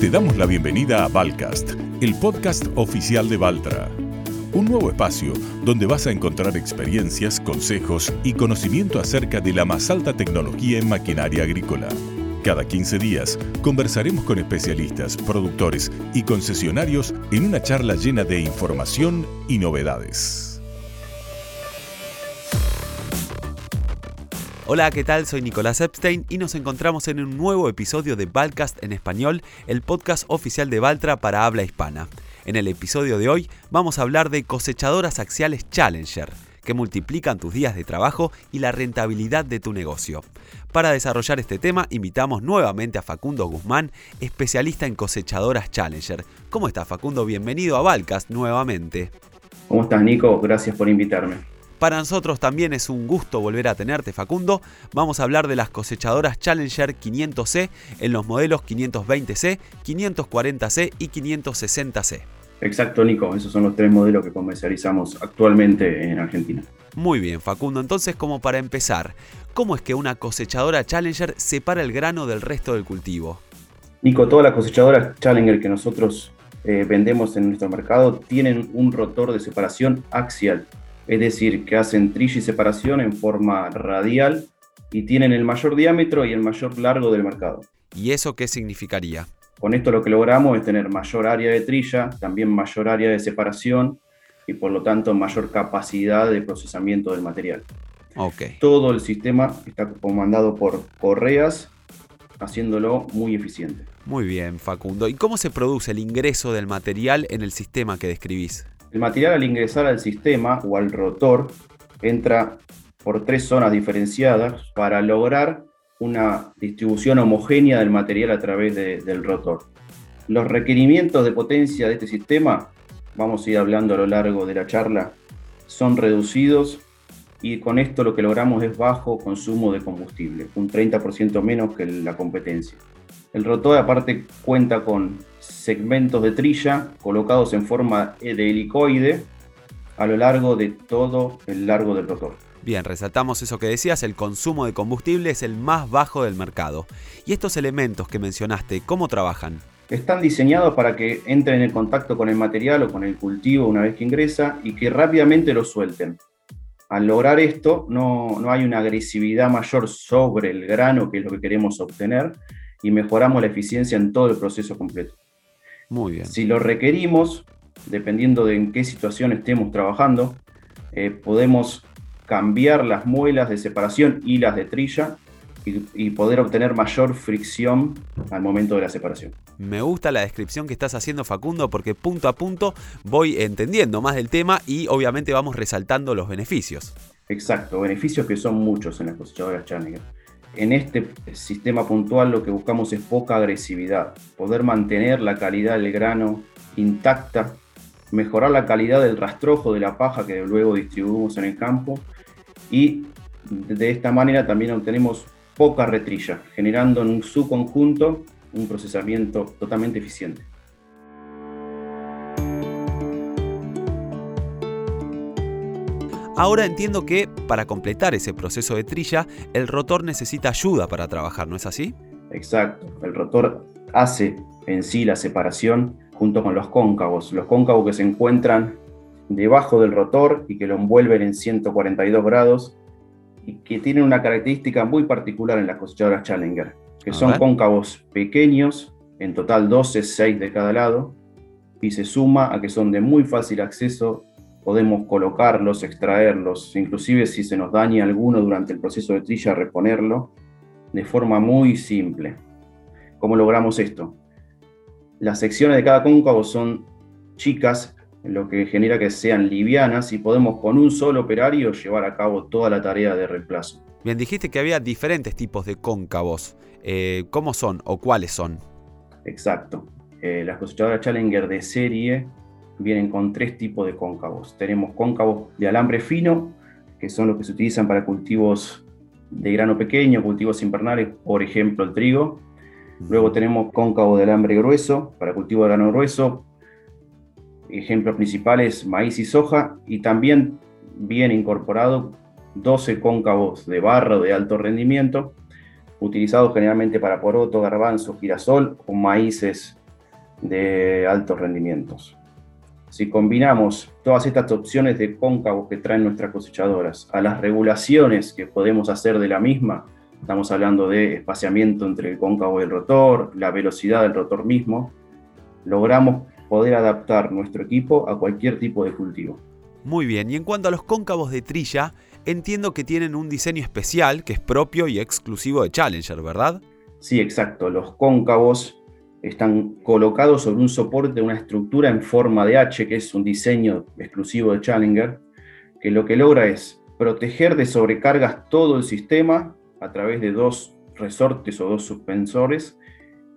Te damos la bienvenida a Valcast, el podcast oficial de Valtra. Un nuevo espacio donde vas a encontrar experiencias, consejos y conocimiento acerca de la más alta tecnología en maquinaria agrícola. Cada 15 días conversaremos con especialistas, productores y concesionarios en una charla llena de información y novedades. Hola, ¿qué tal? Soy Nicolás Epstein y nos encontramos en un nuevo episodio de Valcast en español, el podcast oficial de Valtra para habla hispana. En el episodio de hoy vamos a hablar de cosechadoras axiales Challenger, que multiplican tus días de trabajo y la rentabilidad de tu negocio. Para desarrollar este tema invitamos nuevamente a Facundo Guzmán, especialista en cosechadoras Challenger. ¿Cómo estás Facundo? Bienvenido a Valcast nuevamente. ¿Cómo estás Nico? Gracias por invitarme. Para nosotros también es un gusto volver a tenerte, Facundo. Vamos a hablar de las cosechadoras Challenger 500C en los modelos 520C, 540C y 560C. Exacto, Nico. Esos son los tres modelos que comercializamos actualmente en Argentina. Muy bien, Facundo. Entonces, como para empezar, ¿cómo es que una cosechadora Challenger separa el grano del resto del cultivo? Nico, todas las cosechadoras Challenger que nosotros eh, vendemos en nuestro mercado tienen un rotor de separación axial es decir, que hacen trilla y separación en forma radial y tienen el mayor diámetro y el mayor largo del mercado. ¿Y eso qué significaría? Con esto lo que logramos es tener mayor área de trilla, también mayor área de separación y por lo tanto mayor capacidad de procesamiento del material. Okay. Todo el sistema está comandado por correas, haciéndolo muy eficiente. Muy bien, Facundo. ¿Y cómo se produce el ingreso del material en el sistema que describís? El material al ingresar al sistema o al rotor entra por tres zonas diferenciadas para lograr una distribución homogénea del material a través del rotor. Los requerimientos de potencia de este sistema, vamos a ir hablando a lo largo de la charla, son reducidos y con esto lo que logramos es bajo consumo de combustible, un 30% menos que la competencia. El rotor aparte cuenta con segmentos de trilla colocados en forma de helicoide a lo largo de todo el largo del rotor. Bien, resaltamos eso que decías, el consumo de combustible es el más bajo del mercado. ¿Y estos elementos que mencionaste, cómo trabajan? Están diseñados para que entren en contacto con el material o con el cultivo una vez que ingresa y que rápidamente lo suelten. Al lograr esto, no, no hay una agresividad mayor sobre el grano, que es lo que queremos obtener, y mejoramos la eficiencia en todo el proceso completo. Muy bien. Si lo requerimos, dependiendo de en qué situación estemos trabajando, eh, podemos cambiar las muelas de separación y las de trilla y, poder obtener mayor fricción al momento de la separación. Me gusta la descripción que estás haciendo Facundo porque punto a punto voy entendiendo más del tema y obviamente vamos resaltando los beneficios. Exacto, beneficios que son muchos en las cosechadoras Challenger. En este sistema puntual lo que buscamos es poca agresividad, poder mantener la calidad del grano intacta, mejorar la calidad del rastrojo de la paja que luego distribuimos en el campo y de esta manera también obtenemos poca retrilla, generando en su conjunto un procesamiento totalmente eficiente. Ahora entiendo que para completar ese proceso de trilla, el rotor necesita ayuda para trabajar, ¿no es así? Exacto, el rotor hace en sí la separación junto con los cóncavos, los cóncavos que se encuentran debajo del rotor y que lo envuelven en 142 grados y que tienen una característica muy particular en las cosechadoras Challenger, que son cóncavos pequeños, en total 12, 6 de cada lado, y se suma a que son de muy fácil acceso podemos colocarlos, extraerlos, inclusive si se nos daña alguno durante el proceso de trilla, reponerlo de forma muy simple. ¿Cómo logramos esto? Las secciones de cada cóncavo son chicas, lo que genera que sean livianas y podemos con un solo operario llevar a cabo toda la tarea de reemplazo. Bien, dijiste que había diferentes tipos de cóncavos. Eh, ¿Cómo son o cuáles son? Exacto. Eh, las cosechadoras Challenger de serie vienen con tres tipos de cóncavos. Tenemos cóncavos de alambre fino, que son los que se utilizan para cultivos de grano pequeño, cultivos invernales, por ejemplo el trigo. Luego tenemos cóncavo de alambre grueso para cultivo de grano grueso. Ejemplos principales, maíz y soja. Y también viene incorporado 12 cóncavos de barro de alto rendimiento, utilizados generalmente para poroto, garbanzo, girasol o maíces de altos rendimientos. Si combinamos todas estas opciones de cóncavos que traen nuestras cosechadoras a las regulaciones que podemos hacer de la misma, estamos hablando de espaciamiento entre el cóncavo y el rotor, la velocidad del rotor mismo, logramos poder adaptar nuestro equipo a cualquier tipo de cultivo. Muy bien, y en cuanto a los cóncavos de trilla, entiendo que tienen un diseño especial que es propio y exclusivo de Challenger, ¿verdad? Sí, exacto. Los cóncavos están colocados sobre un soporte de una estructura en forma de H, que es un diseño exclusivo de Challenger, que lo que logra es proteger de sobrecargas todo el sistema a través de dos resortes o dos suspensores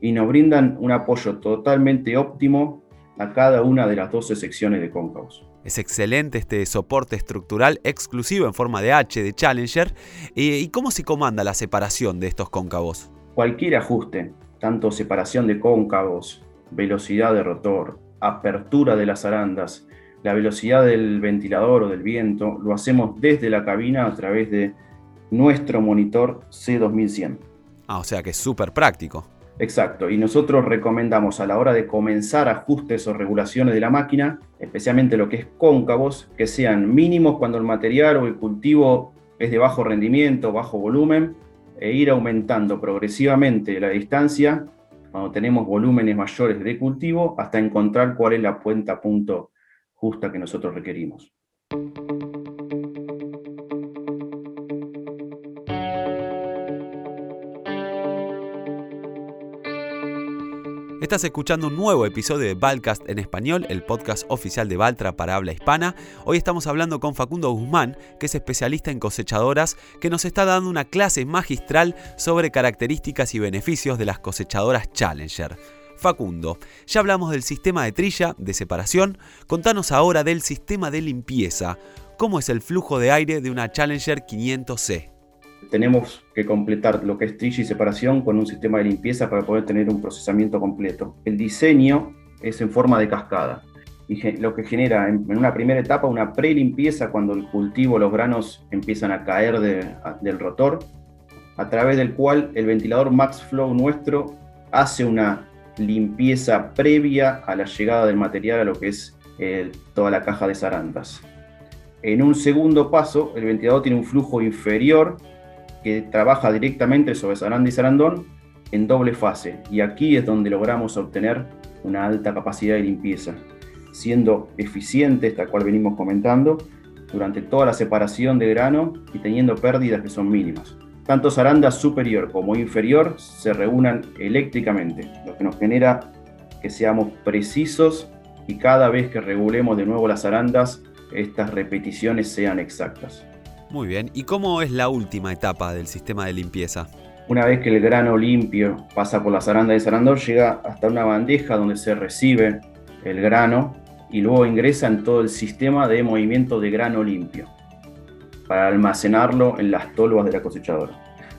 y nos brindan un apoyo totalmente óptimo a cada una de las 12 secciones de cóncavos. Es excelente este soporte estructural exclusivo en forma de H de Challenger. ¿Y cómo se comanda la separación de estos cóncavos? Cualquier ajuste, tanto separación de cóncavos, velocidad de rotor, apertura de las arandas, la velocidad del ventilador o del viento, lo hacemos desde la cabina a través de nuestro monitor C2100. Ah, o sea que es súper práctico. Exacto, y nosotros recomendamos a la hora de comenzar ajustes o regulaciones de la máquina, especialmente lo que es cóncavos, que sean mínimos cuando el material o el cultivo es de bajo rendimiento, bajo volumen, e ir aumentando progresivamente la distancia cuando tenemos volúmenes mayores de cultivo hasta encontrar cuál es la puenta punto justa que nosotros requerimos. Estás escuchando un nuevo episodio de Valcast en español, el podcast oficial de Valtra para habla hispana. Hoy estamos hablando con Facundo Guzmán, que es especialista en cosechadoras, que nos está dando una clase magistral sobre características y beneficios de las cosechadoras Challenger. Facundo, ya hablamos del sistema de trilla, de separación, contanos ahora del sistema de limpieza. ¿Cómo es el flujo de aire de una Challenger 500C? Tenemos que completar lo que es trilla y separación con un sistema de limpieza para poder tener un procesamiento completo. El diseño es en forma de cascada y lo que genera en, una primera etapa una pre-limpieza cuando el cultivo, los granos empiezan a caer del rotor, a través del cual el ventilador Max Flow nuestro hace una limpieza previa a la llegada del material a lo que es toda la caja de zarandas. En un segundo paso, el ventilador tiene un flujo inferior que trabaja directamente sobre Sarandí y Sarandón en doble fase. Y aquí es donde logramos obtener una alta capacidad de limpieza, siendo eficiente, esta cual venimos comentando, durante toda la separación de grano y teniendo pérdidas que son mínimas. Tanto zaranda superior como inferior se reúnan eléctricamente, lo que nos genera que seamos precisos y cada vez que regulemos de nuevo las arandas, estas repeticiones sean exactas. Muy bien, ¿y cómo es la última etapa del sistema de limpieza? Una vez que el grano limpio pasa por la zaranda de zarandor, llega hasta una bandeja donde se recibe el grano y luego ingresa en todo el sistema de movimiento de grano limpio para almacenarlo en las tolvas de la cosechadora.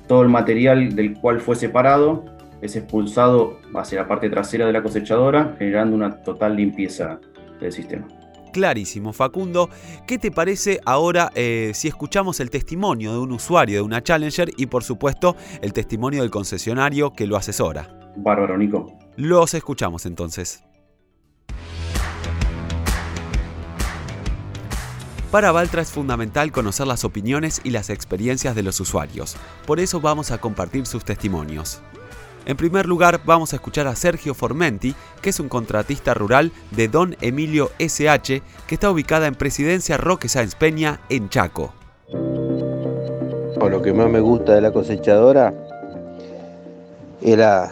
Todo el material del cual fue separado es expulsado hacia la parte trasera de la cosechadora, generando una total limpieza del sistema clarísimo. Facundo, ¿qué te parece ahora eh, si escuchamos el testimonio de un usuario de una Challenger y por supuesto el testimonio del concesionario que lo asesora? Bárbaro, Nico. Los escuchamos entonces. Para Valtra es fundamental conocer las opiniones y las experiencias de los usuarios. Por eso vamos a compartir sus testimonios. En primer lugar, vamos a escuchar a Sergio Formenti, que es un contratista rural de Don Emilio SH, que está ubicada en Presidencia Roque Sáenz Peña, en Chaco. lo que más me gusta de la cosechadora era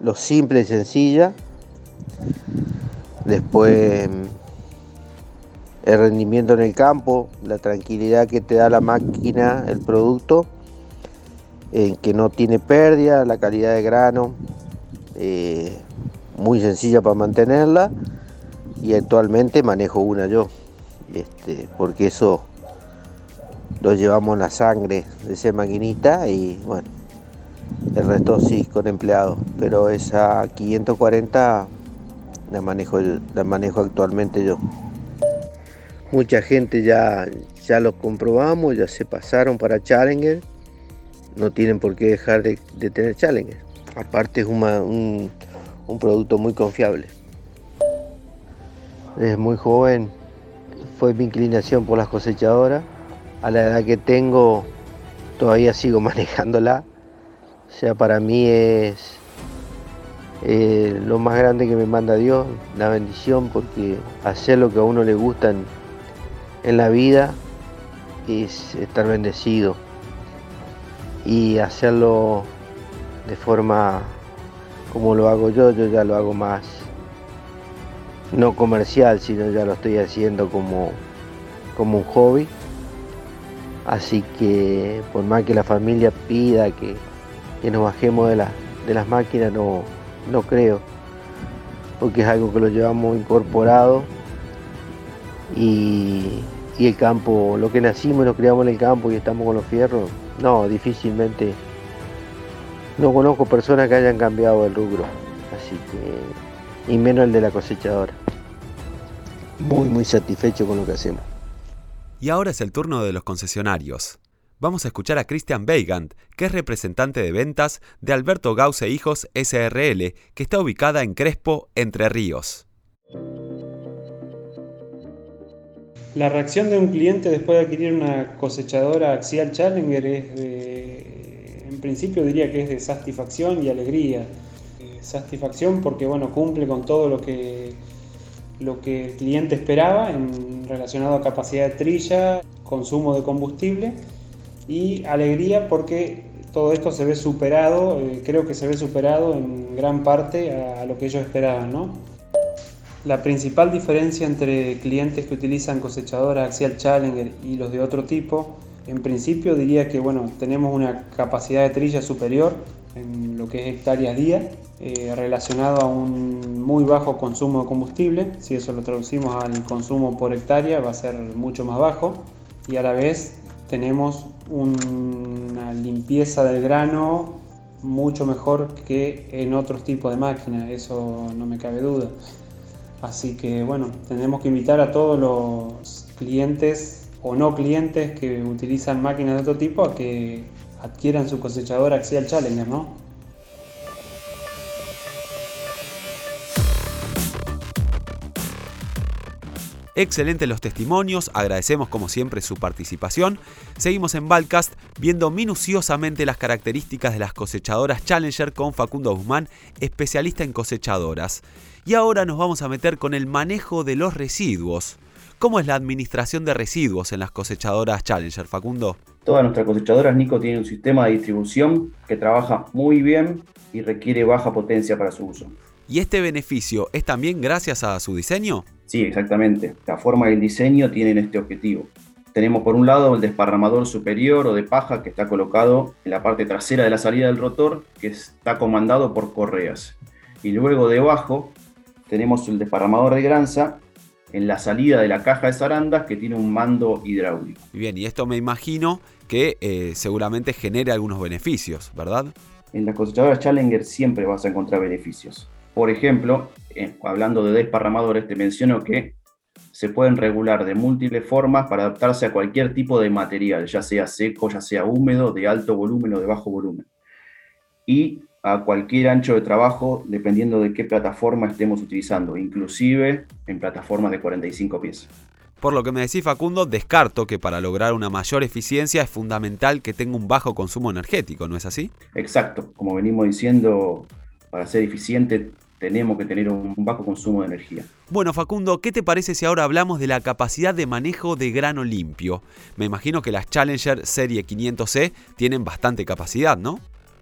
lo simple y sencilla. Después el rendimiento en el campo, la tranquilidad que te da la máquina, el producto que no tiene pérdida, la calidad de grano, eh, muy sencilla para mantenerla y actualmente manejo una yo, este, porque eso lo llevamos en la sangre de esa maquinita y bueno, el resto sí con empleados, pero esa 540 la manejo, la manejo actualmente yo. Mucha gente ya, ya lo comprobamos, ya se pasaron para Challenger no tienen por qué dejar de, tener Challenger. Aparte es un, un producto muy confiable. Desde muy joven fue mi inclinación por las cosechadoras. A la edad que tengo todavía sigo manejándola. O sea, para mí es eh, lo más grande que me manda Dios, la bendición, porque hacer lo que a uno le gusta en, en la vida es estar bendecido. Y hacerlo de forma como lo hago yo, yo ya lo hago más no comercial, sino ya lo estoy haciendo como, como un hobby. Así que por más que la familia pida que, nos bajemos de, de las máquinas, no, no creo, porque es algo que lo llevamos incorporado y, y el campo, lo que nacimos y nos criamos en el campo y estamos con los fierros, no, difícilmente, no conozco personas que hayan cambiado el rubro, así que, y menos el de la cosechadora. Muy, muy satisfecho con lo que hacemos. Y ahora es el turno de los concesionarios. Vamos a escuchar a Christian Weigand, que es representante de ventas de Alberto Gause Hijos SRL, que está ubicada en Crespo, Entre Ríos. La reacción de un cliente después de adquirir una cosechadora Axial Challenger es en principio diría que es de satisfacción y alegría. Satisfacción porque bueno, cumple con todo lo que lo que el cliente esperaba en, relacionado a capacidad de trilla, consumo de combustible y alegría porque todo esto se ve superado, eh, creo que se ve superado en gran parte a, lo que ellos esperaban. ¿no? La principal diferencia entre clientes que utilizan cosechadora Axial Challenger y los de otro tipo, en principio diría que bueno, tenemos una capacidad de trilla superior en lo que es hectáreas día, eh, relacionado a un muy bajo consumo de combustible. Si eso lo traducimos al consumo por hectárea, va a ser mucho más bajo. Y a la vez tenemos una limpieza del grano mucho mejor que en otros tipos de máquinas, eso no me cabe duda. Así que bueno, tenemos que invitar a todos los clientes o no clientes que utilizan máquinas de otro tipo a que adquieran su cosechadora Axial Challenger, ¿no? Excelentes los testimonios, agradecemos como siempre su participación. Seguimos en Balcast viendo minuciosamente las características de las cosechadoras Challenger con Facundo Guzmán, especialista en cosechadoras. Y ahora nos vamos a meter con el manejo de los residuos. ¿Cómo es la administración de residuos en las cosechadoras Challenger, Facundo? Todas nuestras cosechadoras, Nico, tienen un sistema de distribución que trabaja muy bien y requiere baja potencia para su uso. ¿Y este beneficio es también gracias a su diseño? Sí, exactamente. La forma y el diseño tienen este objetivo. Tenemos por un lado el desparramador superior o de paja que está colocado en la parte trasera de la salida del rotor, que está comandado por correas. Y luego debajo tenemos el desparramador de granza en la salida de la caja de zarandas que tiene un mando hidráulico. Bien, y esto me imagino que eh, seguramente genere algunos beneficios, ¿verdad? En las cosechadoras Challenger siempre vas a encontrar beneficios. Por ejemplo, eh, hablando de desparramadores, te menciono que se pueden regular de múltiples formas para adaptarse a cualquier tipo de material, ya sea seco, ya sea húmedo, de alto volumen o de bajo volumen. Y a cualquier ancho de trabajo, dependiendo de qué plataforma estemos utilizando, inclusive en plataformas de 45 pies. Por lo que me decís Facundo, descarto que para lograr una mayor eficiencia es fundamental que tenga un bajo consumo energético, ¿no es así? Exacto, como venimos diciendo, para ser eficiente tenemos que tener un bajo consumo de energía. Bueno, Facundo, ¿qué te parece si ahora hablamos de la capacidad de manejo de grano limpio? Me imagino que las Challenger Serie 500C tienen bastante capacidad, ¿no?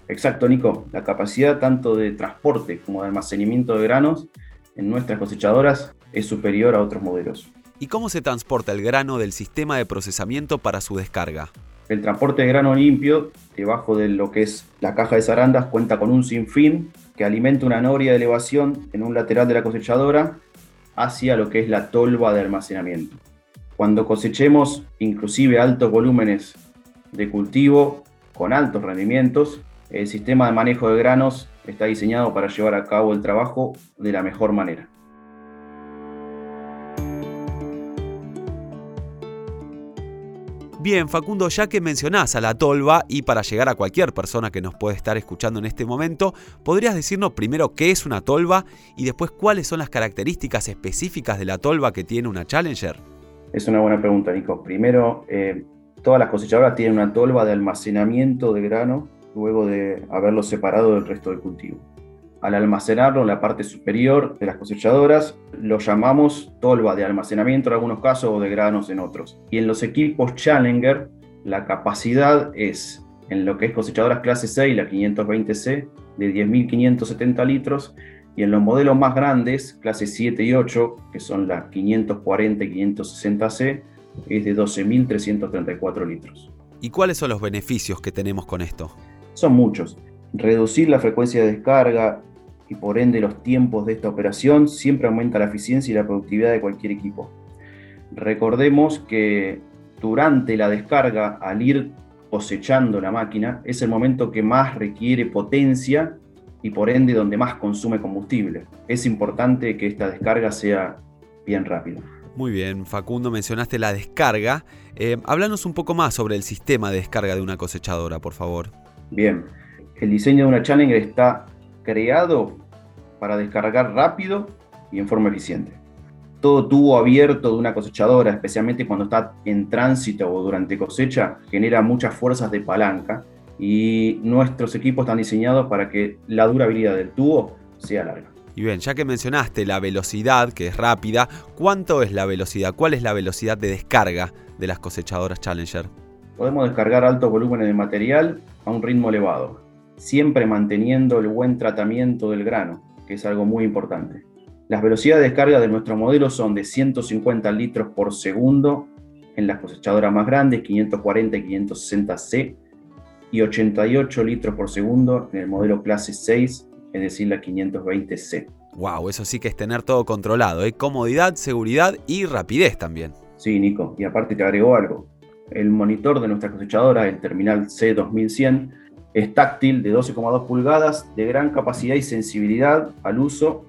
Exacto, Nico. La capacidad tanto de transporte como de almacenamiento de granos en nuestras cosechadoras es superior a otros modelos. ¿Y cómo se transporta el grano del sistema de procesamiento para su descarga? El transporte de grano limpio, debajo de lo que es la caja de zarandas, cuenta con un sinfín que alimenta una noria de elevación en un lateral de la cosechadora hacia lo que es la tolva de almacenamiento. Cuando cosechemos inclusive altos volúmenes de cultivo con altos rendimientos, el sistema de manejo de granos está diseñado para llevar a cabo el trabajo de la mejor manera. Bien, Facundo, ya que mencionás a la tolva y para llegar a cualquier persona que nos puede estar escuchando en este momento, ¿podrías decirnos primero qué es una tolva y después cuáles son las características específicas de la tolva que tiene una Challenger? Es una buena pregunta, Nico. Primero, eh, todas las cosechadoras tienen una tolva de almacenamiento de grano luego de haberlo separado del resto del cultivo. Al almacenarlo en la parte superior de las cosechadoras, lo llamamos tolva de almacenamiento en algunos casos o de granos en otros. Y en los equipos Challenger, la capacidad es, en lo que es cosechadoras clase 6, la 520C, de 10.570 litros, y en los modelos más grandes, clase 7 y 8, que son las 540 y 560C, es de 12.334 litros. ¿Y cuáles son los beneficios que tenemos con esto? Son muchos. Reducir la frecuencia de descarga y por ende los tiempos de esta operación siempre aumenta la eficiencia y la productividad de cualquier equipo. Recordemos que durante la descarga, al ir cosechando la máquina, es el momento que más requiere potencia y por ende donde más consume combustible. Es importante que esta descarga sea bien rápida. Muy bien, Facundo, mencionaste la descarga. Eh, háblanos un poco más sobre el sistema de descarga de una cosechadora, por favor. Bien, el diseño de una Challenger está creado para descargar rápido y en forma eficiente. Todo tubo abierto de una cosechadora, especialmente cuando está en tránsito o durante cosecha, genera muchas fuerzas de palanca y nuestros equipos están diseñados para que la durabilidad del tubo sea larga. Y bien, ya que mencionaste la velocidad, que es rápida, ¿cuánto es la velocidad? ¿Cuál es la velocidad de descarga de las cosechadoras Challenger? Podemos descargar altos volúmenes de material a un ritmo elevado, siempre manteniendo el buen tratamiento del grano, que es algo muy importante. Las velocidades de descarga de nuestro modelo son de 150 litros por segundo en las cosechadoras más grandes, 540 y 560C, y 88 litros por segundo en el modelo clase 6, es decir, la 520C. Wow, eso sí que es tener todo controlado, ¿eh? comodidad, seguridad y rapidez también. Sí, Nico, y aparte te agregó algo. El monitor de nuestra cosechadora, el terminal C2100, es táctil de 12,2 pulgadas, de gran capacidad y sensibilidad al uso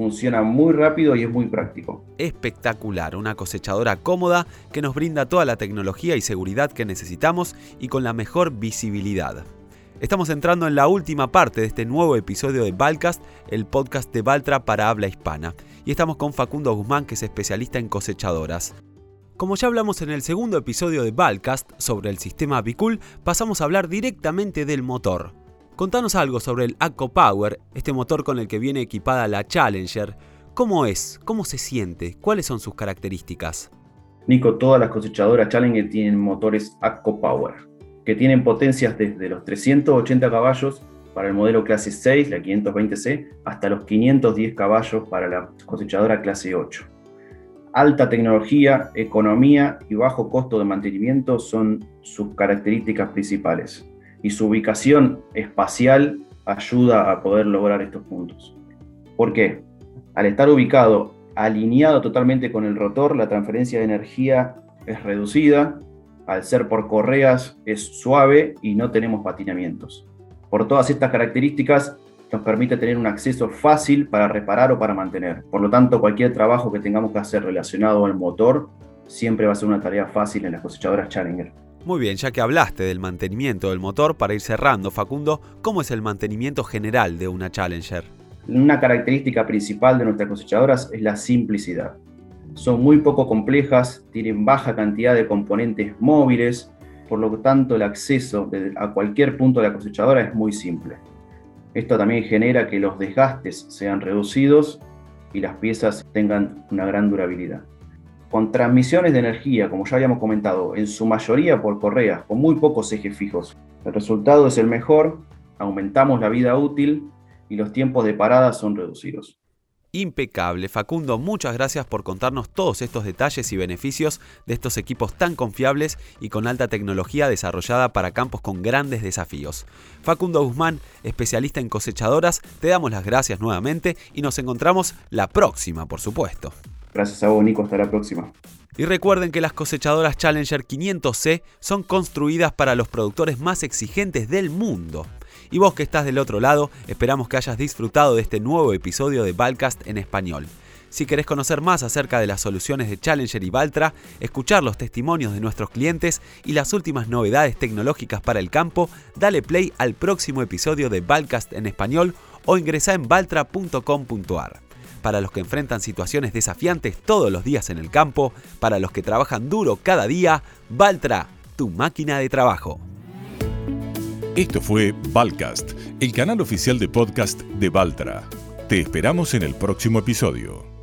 funciona muy rápido y es muy práctico. Espectacular, una cosechadora cómoda que nos brinda toda la tecnología y seguridad que necesitamos y con la mejor visibilidad. Estamos entrando en la última parte de este nuevo episodio de Balcast, el podcast de Valtra para habla hispana, y estamos con Facundo Guzmán, que es especialista en cosechadoras. Como ya hablamos en el segundo episodio de Balcast sobre el sistema Bicool, pasamos a hablar directamente del motor. Contanos algo sobre el Acco Power, este motor con el que viene equipada la Challenger. ¿Cómo es? ¿Cómo se siente? ¿Cuáles son sus características? Nico, todas las cosechadoras Challenger tienen motores Acco Power, que tienen potencias desde los 380 caballos para el modelo clase 6, la 520C, hasta los 510 caballos para la cosechadora clase 8. Alta tecnología, economía y bajo costo de mantenimiento son sus características principales y su ubicación espacial ayuda a poder lograr estos puntos. ¿Por qué? Al estar ubicado alineado totalmente con el rotor, la transferencia de energía es reducida, al ser por correas es suave y no tenemos patinamientos. Por todas estas características nos permite tener un acceso fácil para reparar o para mantener. Por lo tanto, cualquier trabajo que tengamos que hacer relacionado al motor siempre va a ser una tarea fácil en las cosechadoras Challenger. Muy bien, ya que hablaste del mantenimiento del motor, para ir cerrando, Facundo, ¿cómo es el mantenimiento general de una Challenger? Una característica principal de nuestras cosechadoras es la simplicidad. Son muy poco complejas, tienen baja cantidad de componentes móviles, por lo tanto el acceso a cualquier punto de la cosechadora es muy simple. Esto también genera que los desgastes sean reducidos y las piezas tengan una gran durabilidad con transmisiones de energía, como ya habíamos comentado, en su mayoría por correas, con muy pocos ejes fijos. El resultado es el mejor, aumentamos la vida útil y los tiempos de parada son reducidos. Impecable. Facundo, muchas gracias por contarnos todos estos detalles y beneficios de estos equipos tan confiables y con alta tecnología desarrollada para campos con grandes desafíos. Facundo Guzmán, especialista en cosechadoras, te damos las gracias nuevamente y nos encontramos la próxima, por supuesto. Gracias a vos, Nico. Hasta la próxima. Y recuerden que las cosechadoras Challenger 500C son construidas para los productores más exigentes del mundo. Y vos que estás del otro lado, esperamos que hayas disfrutado de este nuevo episodio de Balcast en español. Si querés conocer más acerca de las soluciones de Challenger y Valtra, escuchar los testimonios de nuestros clientes y las últimas novedades tecnológicas para el campo, dale play al próximo episodio de Valcast en español o ingresa en valtra.com.ar. Para los que enfrentan situaciones desafiantes todos los días en el campo, para los que trabajan duro cada día, Valtra, tu máquina de trabajo. Esto fue Valcast, el canal oficial de podcast de Valtra. Te esperamos en el próximo episodio.